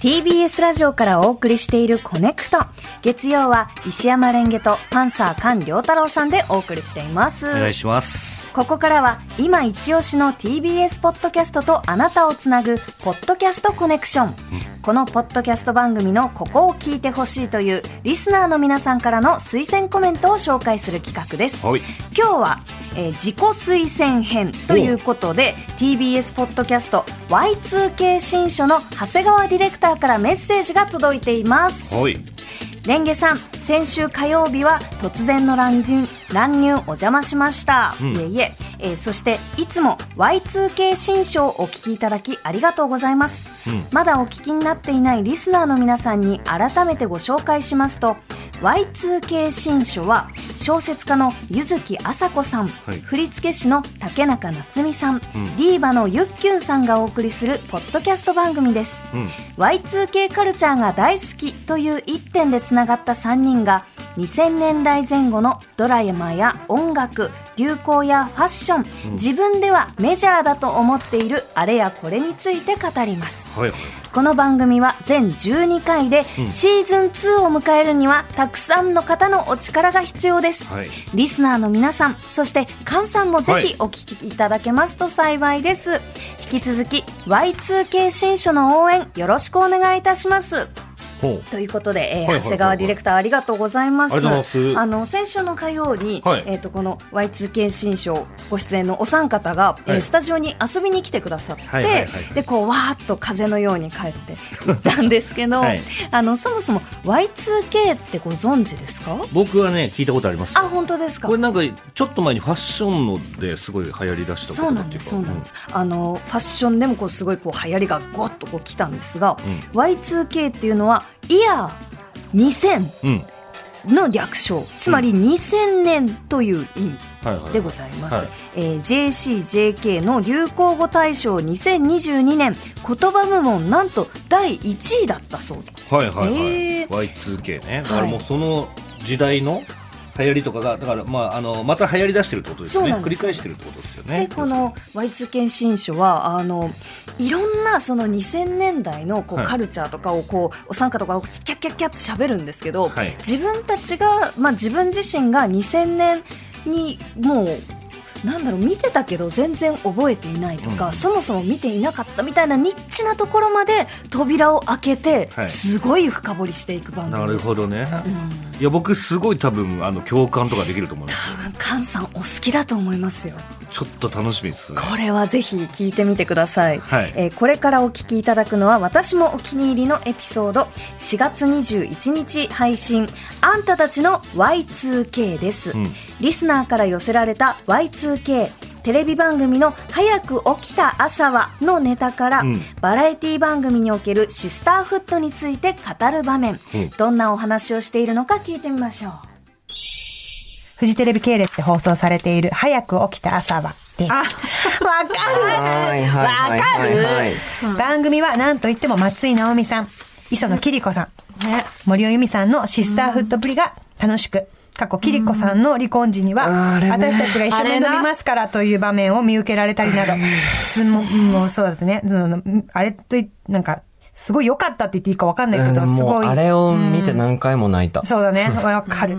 TBS ラジオからお送りしているコネクト。月曜は石山レンゲとパンサー菅良太郎さんでお送りしています。お願いします。ここからは今一押しの TBS ポッドキャストとあなたをつなぐポッドキャストコネクション、このポッドキャスト番組のここを聞いてほしいというリスナーの皆さんからの推薦コメントを紹介する企画ですはい今日は、えー自己推薦編ということで TBS ポッドキャスト Y2K 新書の長谷川ディレクターからメッセージが届いています。はい。レンゲさん先週火曜日は突然の乱入乱入お邪魔しました、うん。いえいえ。えーそしていつも Y2K 新書をお聞きいただきありがとうございます、うん。まだお聞きになっていないリスナーの皆さんに改めてご紹介しますと Y2K 新書は小説家の柚木麻子さん、はい。振付師の竹中夏実さん、うん。ディーバのゆっきゅんさんがお送りするポッドキャスト番組です。うん。Y2K カルチャーが大好きという一点でつながった3人が2000年代前後のドラマや音楽、流行やファッション、自分ではメジャーだと思っているあれやこれについて語ります。はいはい。この番組は全12回で、シーズン2を迎えるにはたくさんの方のお力が必要です。はい。リスナーの皆さん、そして菅さんもぜひお聞きいただけますと幸いです。引き続き Y2K 新書の応援よろしくお願いいたします。ほということで、えー長谷川ディレクターありがとうございます。あの先週の火曜に、はいえっ、とこの Y2K 新書ご出演のお三方が、えーはいスタジオに遊びに来てくださって、でこうわーっと風のように帰って行ったんですけど、はいあのそもそも Y2K ってご存知ですか？僕はね、聞いたことあります。あ本当ですか？これ。なんか、ちょっと前にファッションのですごい流行りだしたそうなんです、そうなんです。あのファッションでもこうすごいこう流行りがゴッとこう来たんですが、う Y2K っていうのはイヤー2000うん。うん。の略称、つまり2000年という意味はいはい。でございます。はいえー JCJK の流行語大賞2022年言葉部門なんと第1位だったそうではいはいはい。えー Y2K ね。だからもうその時代の流行りとかが、だからまあ、あの、また流行り出してるってことですよね。繰り返してるってことですよね。でこの Y2K 新書はあのいろんなその2000年代のこうはいカルチャーとかをこうお三方がキャッキャッキャッって喋るんですけど、はい自分たちが、まあ、自分自身が2000年にもうなんだろう見てたけど全然覚えていないとか、うんそもそも見ていなかったみたいなニッチなところまで扉を開けて、はいすごい深掘りしていく番組なです。るほどね。うんいや、僕すごい多分、あの、共感とかできると思いますよ。多分菅さんお好きだと思いますよ。ちょっと楽しみですね。これはぜひ聞いてみてください、はい。えーこれからお聞きいただくのは私もお気に入りのエピソード4月21日配信「あんたたちの Y2K」です、うん。リスナーから寄せられた Y2K テレビ番組の「早く起きた朝は」のネタから、うん。バラエティ番組におけるシスターフットについて語る場面、うん。どんなお話をしているのか聞いてみましょうフジテレビ系列で放送されている早く起きた朝はです。わかるはいはいはいはいはい。番組は何と言っても松井直美さん、磯野桐子さん、森尾由美さんのシスターフットぶりが楽しく、過去桐子さんの離婚時には、私たちが一緒に飲みますからという場面を見受けられたりなど、すももうそうだってね、あれとい、なんか、すごい良かったって言っていいか分かんないけど、うんすごい。あれを見て何回も泣いた。そうだね。わかる。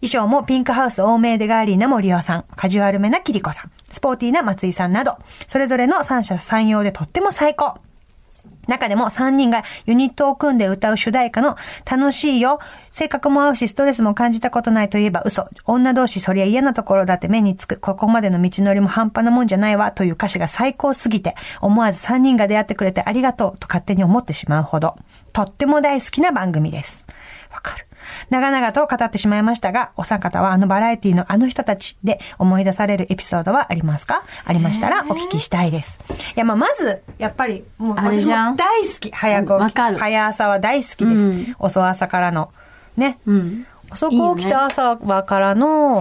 衣装もピンクハウス欧米でガーリーな森尾さん、カジュアルめなキリコさん、スポーティーな松井さんなど、それぞれの三者三様でとっても最高。中でも3人がユニットを組んで歌う主題歌の楽しいよ、性格も合うしストレスも感じたことないといえば嘘、女同士そりゃ嫌なところだって目につく、ここまでの道のりも半端なもんじゃないわという歌詞が最高すぎて、思わず3人が出会ってくれてありがとうと勝手に思ってしまうほど、とっても大好きな番組です。わかる。長々と語ってしまいましたが、お三方はあのバラエティのあの人たちで思い出されるエピソードはありますか？ありましたらお聞きしたいです。いや、まあ、まず、やっぱり、もうあれ私もじゃん？大好き。早く起きわかる早朝は大好きです。うん遅朝からの。ね。うん。遅く起きた朝はからの、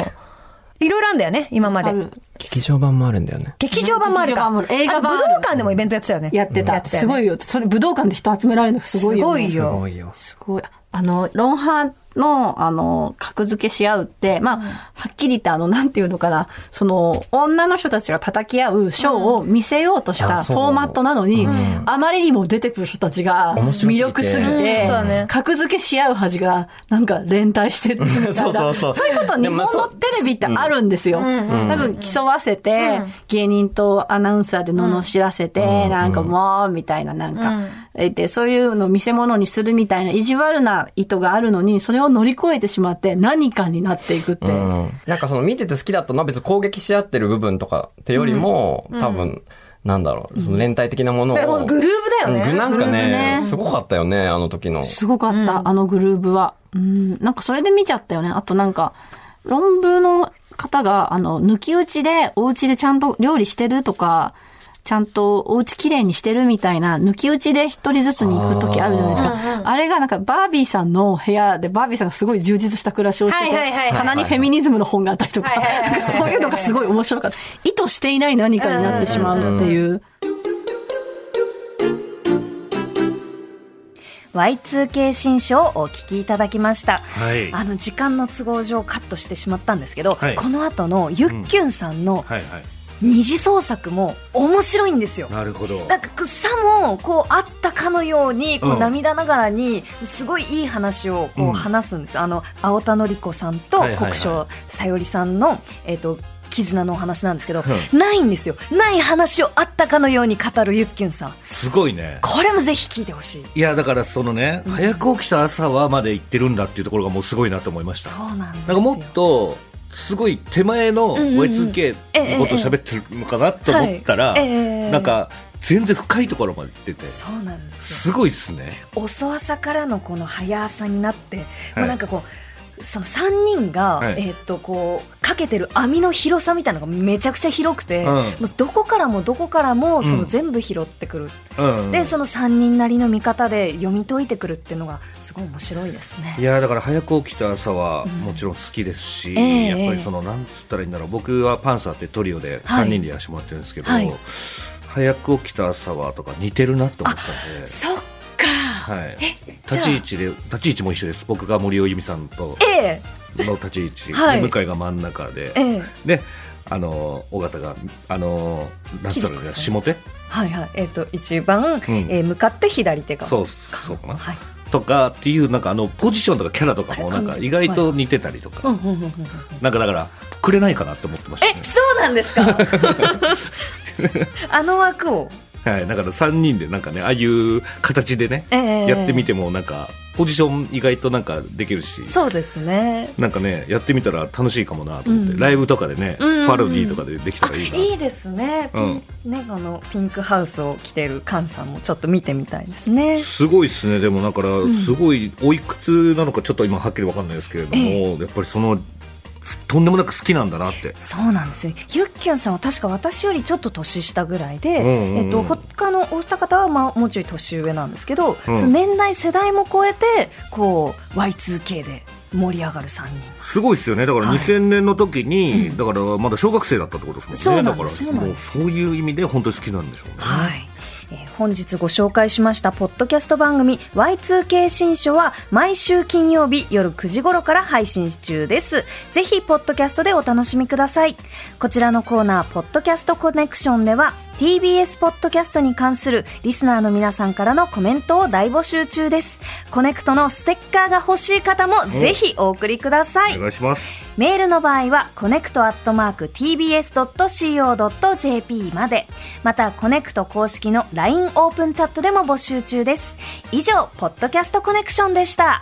いろいろあるんだよね、今まで劇場版もあるんだよね。劇場版もあるか。劇場版もある映画版あるあと武道館でもイベントやってたよね。やってた。すごいよ。それ武道館で人集められるのすごいよ、ね。すごいよすごいよ。すごい。あの、ロンハーの、あの、格付けし合うって、まあ、はっきり言って、あの、なんていうのかな、その、女の人たちが叩き合うショーを見せようとしたフォーマットなのに、あまりにも出てくる人たちが魅力すぎうん。て格付けし合う恥が、なんか連帯してるみたいな。そうそうそう。そういうこと日本のテレビってあるんですよ。多分競わせて、芸人とアナウンサーで罵らせて、なんかもう、みたいな、なんか、えで、そういうのを見せ物にするみたいな意地悪な意図があるのに、それを乗り越えてしまって何かになっていくって。うん。なんかその見てて好きだったのは別に攻撃し合ってる部分とかってよりも、多分、なんだろう、その連帯的なものを。うグルーヴだよね。うんなんかねね、すごかったよね、あの時の。すごかった、あのグルーブは。うん、なんかそれで見ちゃったよね。あとなんか、論文の方が、あの、抜き打ちで、お家でちゃんと料理してるとか、ちゃんとお家きれいにしてるみたいな、抜き打ちで一人ずつに行く時あるじゃないですか。あれがなんかバービーさんの部屋で、バービーさんがすごい充実した暮らしをしてて、はいはいはいはい棚にフェミニズムの本があったりとか、そういうのがすごい面白かった。意図していない何かになってしまうっていう。Y2K 新書をお聞きいただきました。はい。あの時間の都合上カットしてしまったんですけど、はいこの後のゆっきゅんさんのはいはい。二次創作も面白いんですよ。なるほど。なんかさもこうあったかのようにこううん。涙ながらにすごいいい話をこうん。う話すんです、あの青田紀子さんと国生さよりさんの、えっと絆のお話なんですけど、うないんですよ。ない話をあったかのように語るゆっきゅんさん。すごいね。これもぜひ聞いてほしい。いや、だからそのね、早く起きた朝はまで行ってるんだっていうところがもうすごいなと思いました。そうなんですよ。なんかもっと、すごい手前のうんうんうん。Y2K のことを喋ってるのかなと思ったら、なんか全然深いところまで行ってて、そうなんですよ。すごいっすね。遅朝からのこの早朝になって、まあ、はい。なんかこうその3人が、はい。えーっとこうかけてる網の広さみたいなのがめちゃくちゃ広くて、うん。もうどこからもどこからもそのうん全部拾ってくる、う。ん。でその3人なりの見方で読み解いてくるっていうのがすごい面白いですね。い。やだから早く起きた朝はもちろん好きですし、ええやっぱりそのなんつったらいいんだろう。僕はパンサーってトリオではい。3人でやらせてもらってるんですけど、はい。早く起きた朝はとか似てるなと思ってたんで、そっか、はい、立ち位置で立ち位置も一緒です。僕が森尾由美さんとええ。の立ち位置、はい。で向井が真ん中で、ええ。であの尾形があのなんつったらいいん。だ下手？はいはい。えーっと一番、えー向かって左手がそうそうかな、はい。とかっていうなんかあのポジションとかキャラとかもなんか意外と似てたりとか、うんうんうんうんなんかだからくれないかなって思ってましたえねそうなんですか？あの枠を？はい、だから3人でなんかねああいう形でね、ええ。やってみてもなんかポジション意外となんかできるしそうですね。なんかねやってみたら楽しいかもなと思って、うん。ライブとかでね、うんパロディーとかでできたらいいな、いいですね。ピンね、あのピンクハウスを着てるカンさんもちょっと見てみたいですね。すごいっすね。でもだからすごいおいくつなのかちょっと今はっきりわかんないですけれども、え。やっぱりそのとんでもなく好きなんだなって。そうなんですよ。ゆっきゅんさんは確か私よりちょっと年下ぐらいで、うんうんうん。えっと他のお二方はまあもうちょい年上なんですけど、うん。その年代世代も超えてこう Y2K で盛り上がる三人。すごいですよね。だからはい。2000年の時に、だからまだ小学生だったってことですそうなんもんねだからですそうなんでもうそういう意味で本当に好きなんでしょうね、はい。本日ご紹介しましたポッドキャスト番組 Y2K 新書は毎週金曜日夜9時頃から配信中です。ぜひポッドキャストでお楽しみください。こちらのコーナーポッドキャストコネクションでは TBS ポッドキャストに関するリスナーの皆さんからのコメントを大募集中です。コネクトのステッカーが欲しい方もぜひお送りください。お願いしますメールの場合は、コネクトアットマーク tbs.co.jp まで、また、コネクト公式の LINE オープンチャットでも募集中です。以上、ポッドキャストコネクションでした。